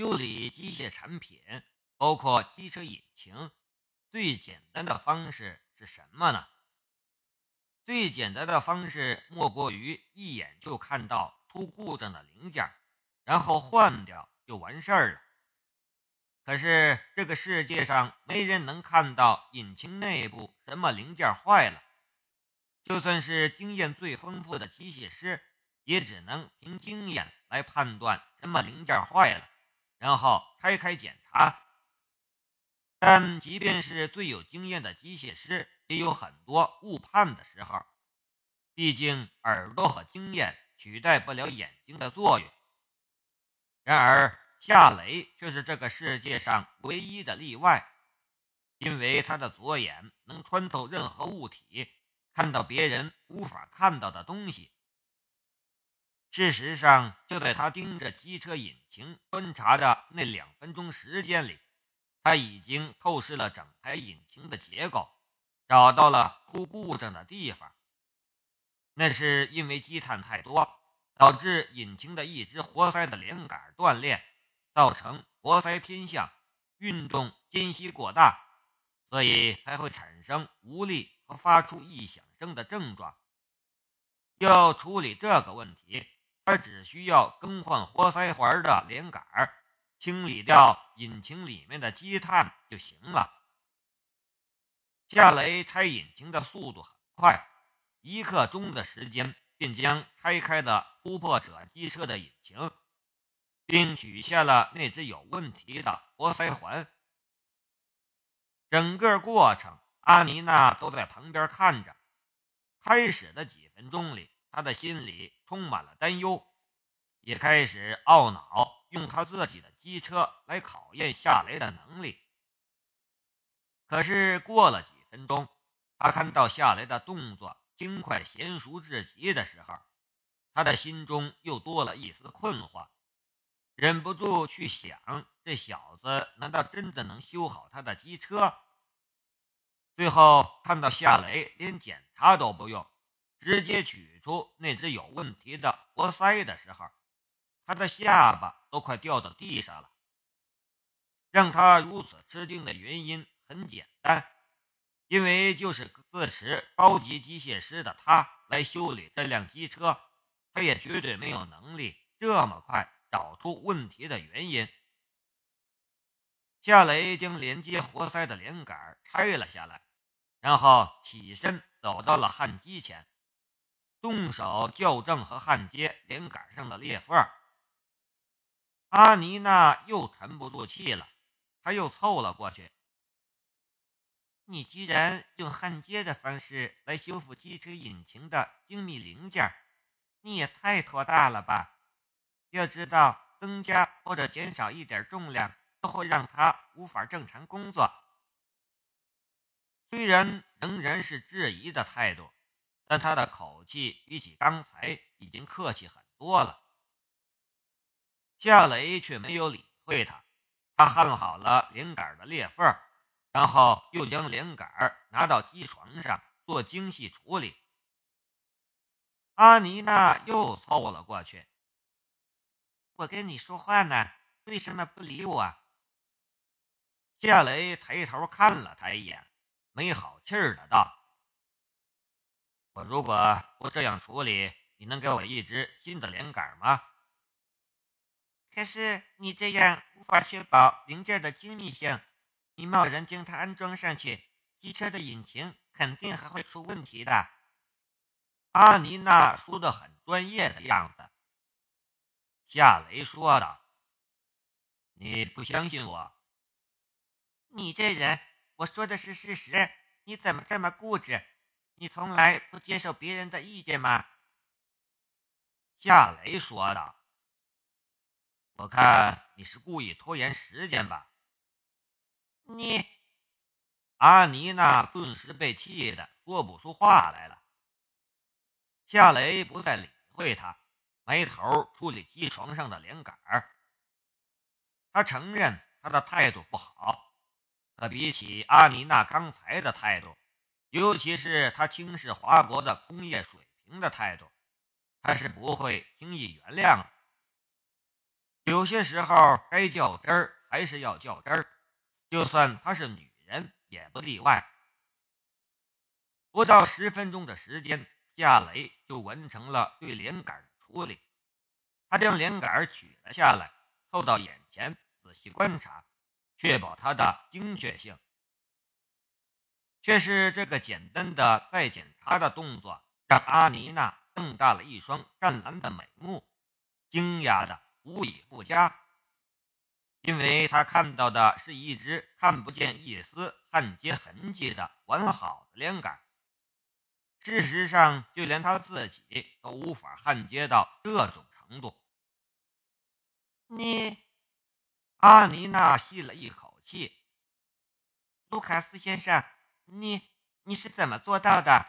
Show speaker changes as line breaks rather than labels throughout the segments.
修理机械产品，包括机车引擎，最简单的方式是什么呢？最简单的方式莫过于一眼就看到出故障的零件，然后换掉就完事儿了。可是这个世界上没人能看到引擎内部什么零件坏了，就算是经验最丰富的机械师，也只能凭经验来判断什么零件坏了，然后拆开检查。但即便是最有经验的机械师，也有很多误判的时候。毕竟耳朵和经验取代不了眼睛的作用。然而。夏雷却是这个世界上唯一的例外，因为他的左眼能穿透任何物体，看到别人无法看到的东西。事实上，就在他盯着机车引擎观察的那两分钟时间里，他已经透视了整台引擎的结构，找到了出故障的地方。那是因为积碳太多，导致引擎的一只活塞的连杆断裂。造成活塞偏向，运动间隙过大，所以才会产生无力和发出异响声的症状。要处理这个问题，他只需要更换活塞环的连杆，清理掉引擎里面的积碳就行了。夏雷拆引擎的速度很快，一刻钟的时间便将拆开的突破者机车的引擎。并取下了那只有问题的活塞环。整个过程，阿妮娜都在旁边看着。开始的几分钟里，他的心里充满了担忧，也开始懊恼用他自己的机车来考验夏雷的能力。可是过了几分钟，他看到夏雷的动作轻快娴熟至极的时候，他的心中又多了一丝困惑。忍不住去想，这小子难道真的能修好他的机车？最后看到夏雷连检查都不用，直接取出那只有问题的活塞的时候，他的下巴都快掉到地上了。让他如此吃惊的原因很简单，因为就是自持高级机械师的他来修理这辆机车，他也绝对没有能力这么快。找出问题的原因。夏雷将连接活塞的连杆拆了下来，然后起身走到了焊机前，动手校正和焊接连杆上的裂缝。阿妮娜又沉不住气了，她又凑了过去：“
你居然用焊接的方式来修复机车引擎的精密零件，你也太托大了吧！”要知道，增加或者减少一点重量都会让他无法正常工作。
虽然仍然是质疑的态度，但他的口气比起刚才已经客气很多了。夏雷却没有理会他，他焊好了连杆的裂缝，然后又将连杆拿到机床上做精细处理。阿妮娜又凑了过去。
我跟你说话呢，为什么不理我？
夏雷抬头看了他一眼，没好气儿的道：“我如果不这样处理，你能给我一支新的连杆吗？”
可是你这样无法确保零件的精密性，你贸然将它安装上去，机车的引擎肯定还会出问题的。
阿妮娜说的很专业的样子。夏雷说道：“你不相信我？
你这人，我说的是事实，你怎么这么固执？你从来不接受别人的意见吗？”
夏雷说道：“我看你是故意拖延时间吧？”
你，
阿妮娜顿时被气得说不出话来了。夏雷不再理会他。埋头处理机床上的连杆儿，他承认他的态度不好，可比起阿妮娜刚才的态度，尤其是他轻视华国的工业水平的态度，他是不会轻易原谅的。有些时候该较真儿还是要较真儿，就算她是女人也不例外。不到十分钟的时间，夏雷就完成了对连杆的处理。他将连杆取了下来，凑到眼前仔细观察，确保它的精确性。却是这个简单的再检查的动作，让阿妮娜瞪大了一双湛蓝的美目，惊讶的无以复加。因为他看到的是一只看不见一丝焊接痕迹的完好的连杆。事实上，就连他自己都无法焊接到这种程度。
你，
阿妮娜吸了一口气。
卢卡斯先生，你你是怎么做到的？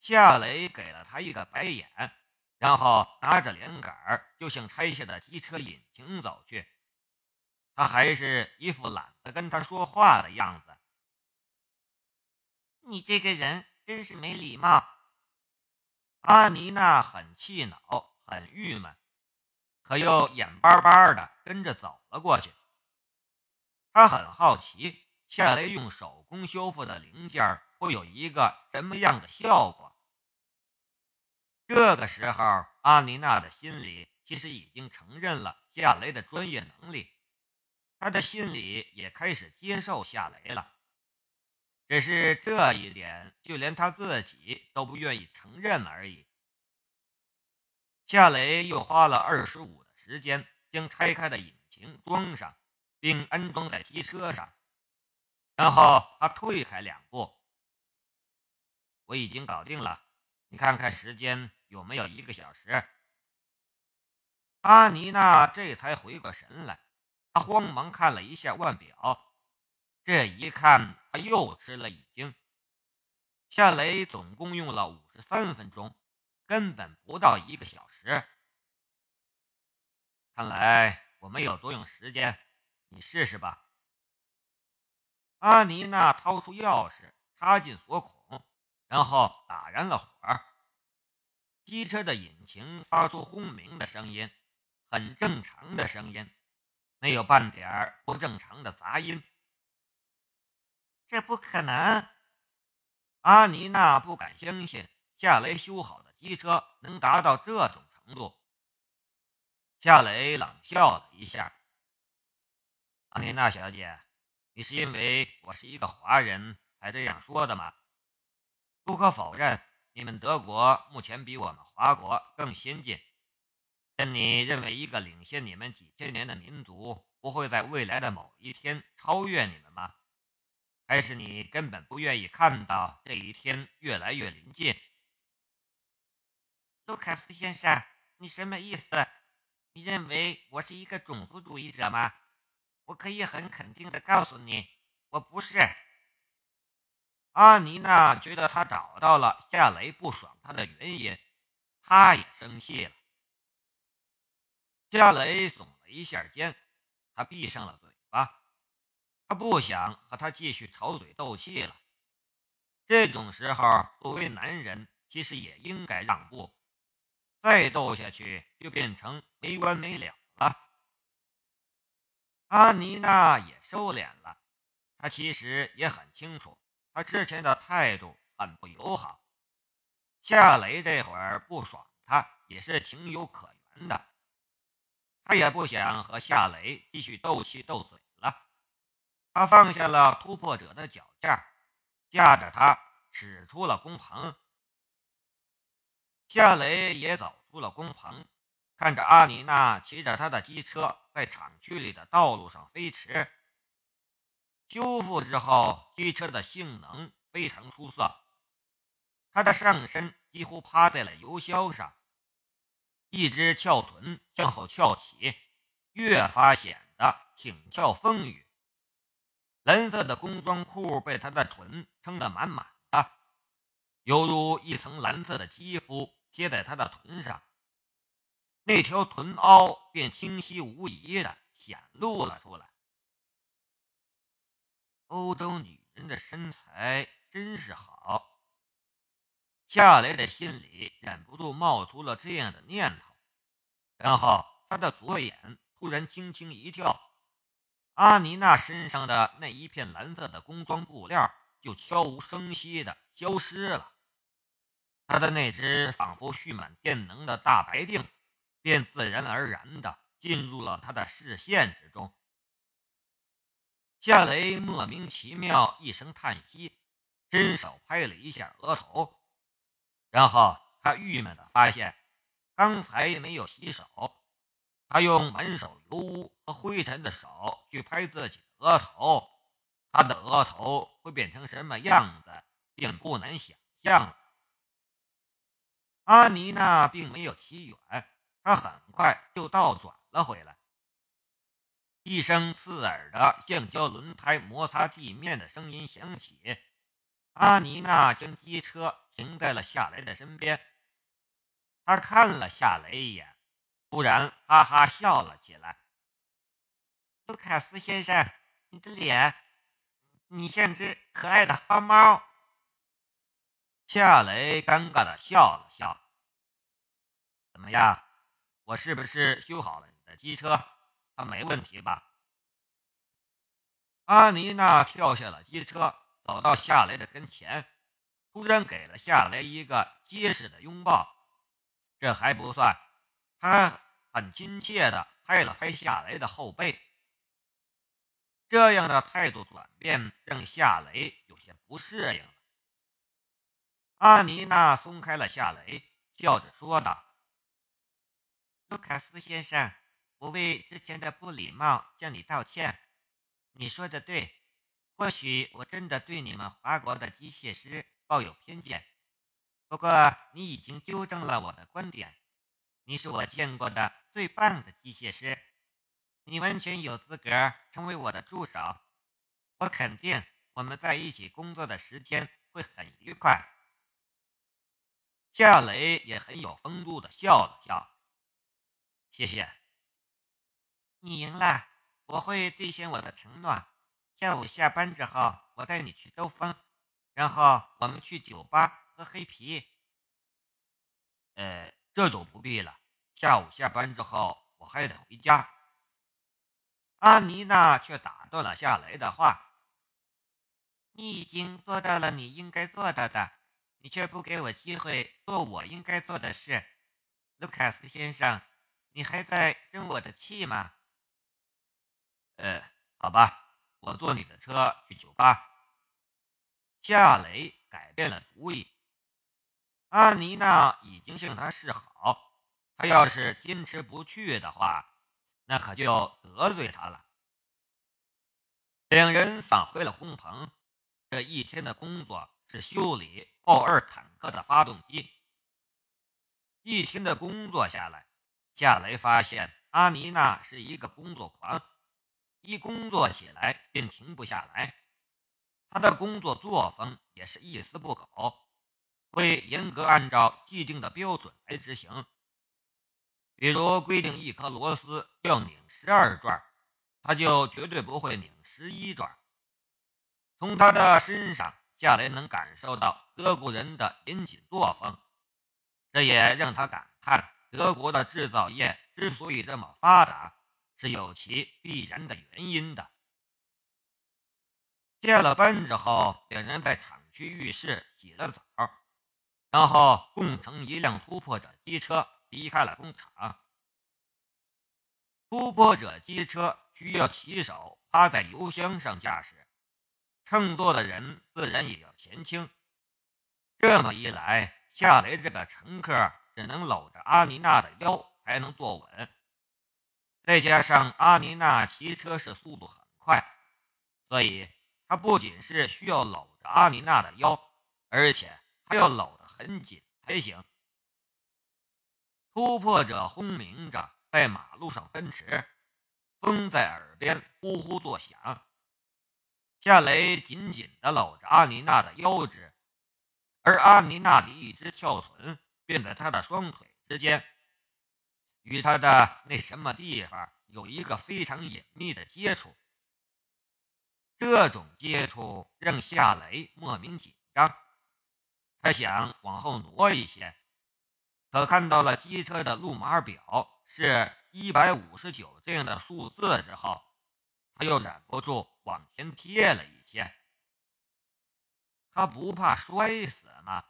夏雷给了他一个白眼，然后拿着连杆就向拆下的机车引擎走去。他还是一副懒得跟他说话的样子。
你这个人真是没礼貌！
阿妮娜很气恼，很郁闷，可又眼巴巴的跟着走了过去。她很好奇，夏雷用手工修复的零件会有一个什么样的效果。这个时候，阿妮娜的心里其实已经承认了夏雷的专业能力，她的心里也开始接受夏雷了。只是这一点，就连他自己都不愿意承认而已。夏雷又花了二十五的时间，将拆开的引擎装上，并安装在机车上。然后他退开两步：“我已经搞定了，你看看时间有没有一个小时？”阿妮娜这才回过神来，她慌忙看了一下腕表。这一看，他又吃了一惊。夏雷总共用了五十三分钟，根本不到一个小时。看来我没有多用时间，你试试吧。阿妮娜掏出钥匙，插进锁孔，然后打燃了火。机车的引擎发出轰鸣的声音，很正常的声音，没有半点不正常的杂音。
这不可能！
阿妮娜不敢相信夏雷修好的机车能达到这种程度。夏雷冷笑了一下：“阿妮娜小姐，你是因为我是一个华人才这样说的吗？不可否认，你们德国目前比我们华国更先进。但你认为一个领先你们几千年的民族不会在未来的某一天超越你们吗？”还是你根本不愿意看到这一天越来越临近，
卢卡斯先生，你什么意思？你认为我是一个种族主义者吗？我可以很肯定的告诉你，我不是。
阿妮娜觉得他找到了夏雷不爽他的原因，他也生气了。夏雷耸了一下肩，他闭上了嘴巴。他不想和他继续吵嘴斗气了。这种时候，作为男人，其实也应该让步。再斗下去，就变成没完没了了。阿妮娜也收敛了。她其实也很清楚，她之前的态度很不友好。夏雷这会儿不爽，他也是情有可原的。他也不想和夏雷继续斗气斗嘴了。他放下了突破者的脚架，架着他驶出了工棚。夏雷也走出了工棚，看着阿妮娜骑着他的机车在厂区里的道路上飞驰。修复之后，机车的性能非常出色，他的上身几乎趴在了油箱上，一只翘臀向后翘起，越发显得挺翘丰腴。蓝色的工装裤被他的臀撑得满满的，犹如一层蓝色的肌肤贴在他的臀上，那条臀凹便清晰无疑的显露了出来。欧洲女人的身材真是好，夏雷的心里忍不住冒出了这样的念头，然后他的左眼突然轻轻一跳，阿妮娜身上的那一片蓝色的工装布料就悄无声息的消失了，他的那只仿佛蓄满电能的大白腚便自然而然的进入了他的视线之中。夏雷莫名其妙一声叹息，伸手拍了一下额头，然后他郁闷的发现，刚才没有洗手。他用满手油污和灰尘的手去拍自己的额头，他的额头会变成什么样子，并不难想象。阿妮娜并没有骑远，他很快就倒转了回来。一声刺耳的橡胶轮胎摩擦地面的声音响起，阿妮娜将机车停在了夏雷的身边。他看了夏雷一眼，突然哈哈笑了起来。
卢卡斯先生，你的脸，你像只可爱的花猫。
夏雷尴尬的笑了笑。怎么样，我是不是修好了你的机车？他没问题吧？阿妮娜跳下了机车，走到夏雷的跟前，突然给了夏雷一个结实的拥抱。这还不算，她很亲切的拍了拍夏雷的后背。这样的态度转变让夏雷有些不适应。阿妮娜松开了夏雷，笑着说道：“
卢卡斯先生。”我为之前的不礼貌向你道歉。你说的对，或许我真的对你们华国的机械师抱有偏见。不过你已经纠正了我的观点，你是我见过的最棒的机械师，你完全有资格成为我的助手。我肯定我们在一起工作的时间会很愉快。
夏雷也很有风度的笑了笑，谢谢。
你赢了，我会兑现我的承诺。下午下班之后，我带你去兜风，然后我们去酒吧喝黑啤。
呃，这就不必了。下午下班之后，我还得回家。阿妮娜却打断了夏雷的话：“
你已经做到了你应该做到的，你却不给我机会做我应该做的事。卢卡斯先生，你还在生我的气吗？”
呃，好吧，我坐你的车去酒吧。夏雷改变了主意。阿妮娜已经向他示好，他要是坚持不去的话，那可就得罪他了。两人返回了工棚，这一天的工作是修理豹二坦克的发动机。一天的工作下来，夏雷发现阿妮娜是一个工作狂。一工作起来便停不下来，他的工作作风也是一丝不苟，会严格按照既定的标准来执行。比如规定一颗螺丝要拧十二转，他就绝对不会拧十一转。从他的身上，夏雷能感受到德国人的严谨作风，这也让他感叹德国的制造业之所以这么发达。是有其必然的原因的。下了班之后，两人在厂区浴室洗了澡，然后共乘一辆突破者机车离开了工厂。突破者机车需要骑手趴在油箱上驾驶，乘坐的人自然也要前倾。这么一来，夏雷这个乘客只能搂着阿妮娜的腰才能坐稳。再加上阿妮娜骑车是速度很快，所以他不仅是需要搂着阿妮娜的腰，而且还要搂得很紧才行。突破者轰鸣着在马路上奔驰，风在耳边呼呼作响。夏雷紧紧地搂着阿妮娜的腰肢，而阿妮娜的一只翘臀便在他的双腿之间。与他的那什么地方有一个非常隐秘的接触，这种接触让夏雷莫名紧张。他想往后挪一些，可看到了机车的路码表是一百五十九这样的数字之后，他又忍不住往前贴了一些。他不怕摔死吗？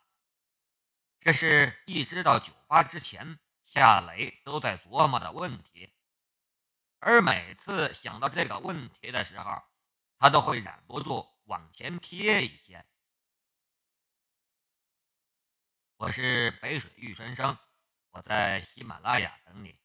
这是一直到酒吧之前，夏雷都在琢磨的问题。而每次想到这个问题的时候，他都会忍不住往前贴一些。我是北水玉春生，我在喜马拉雅等你。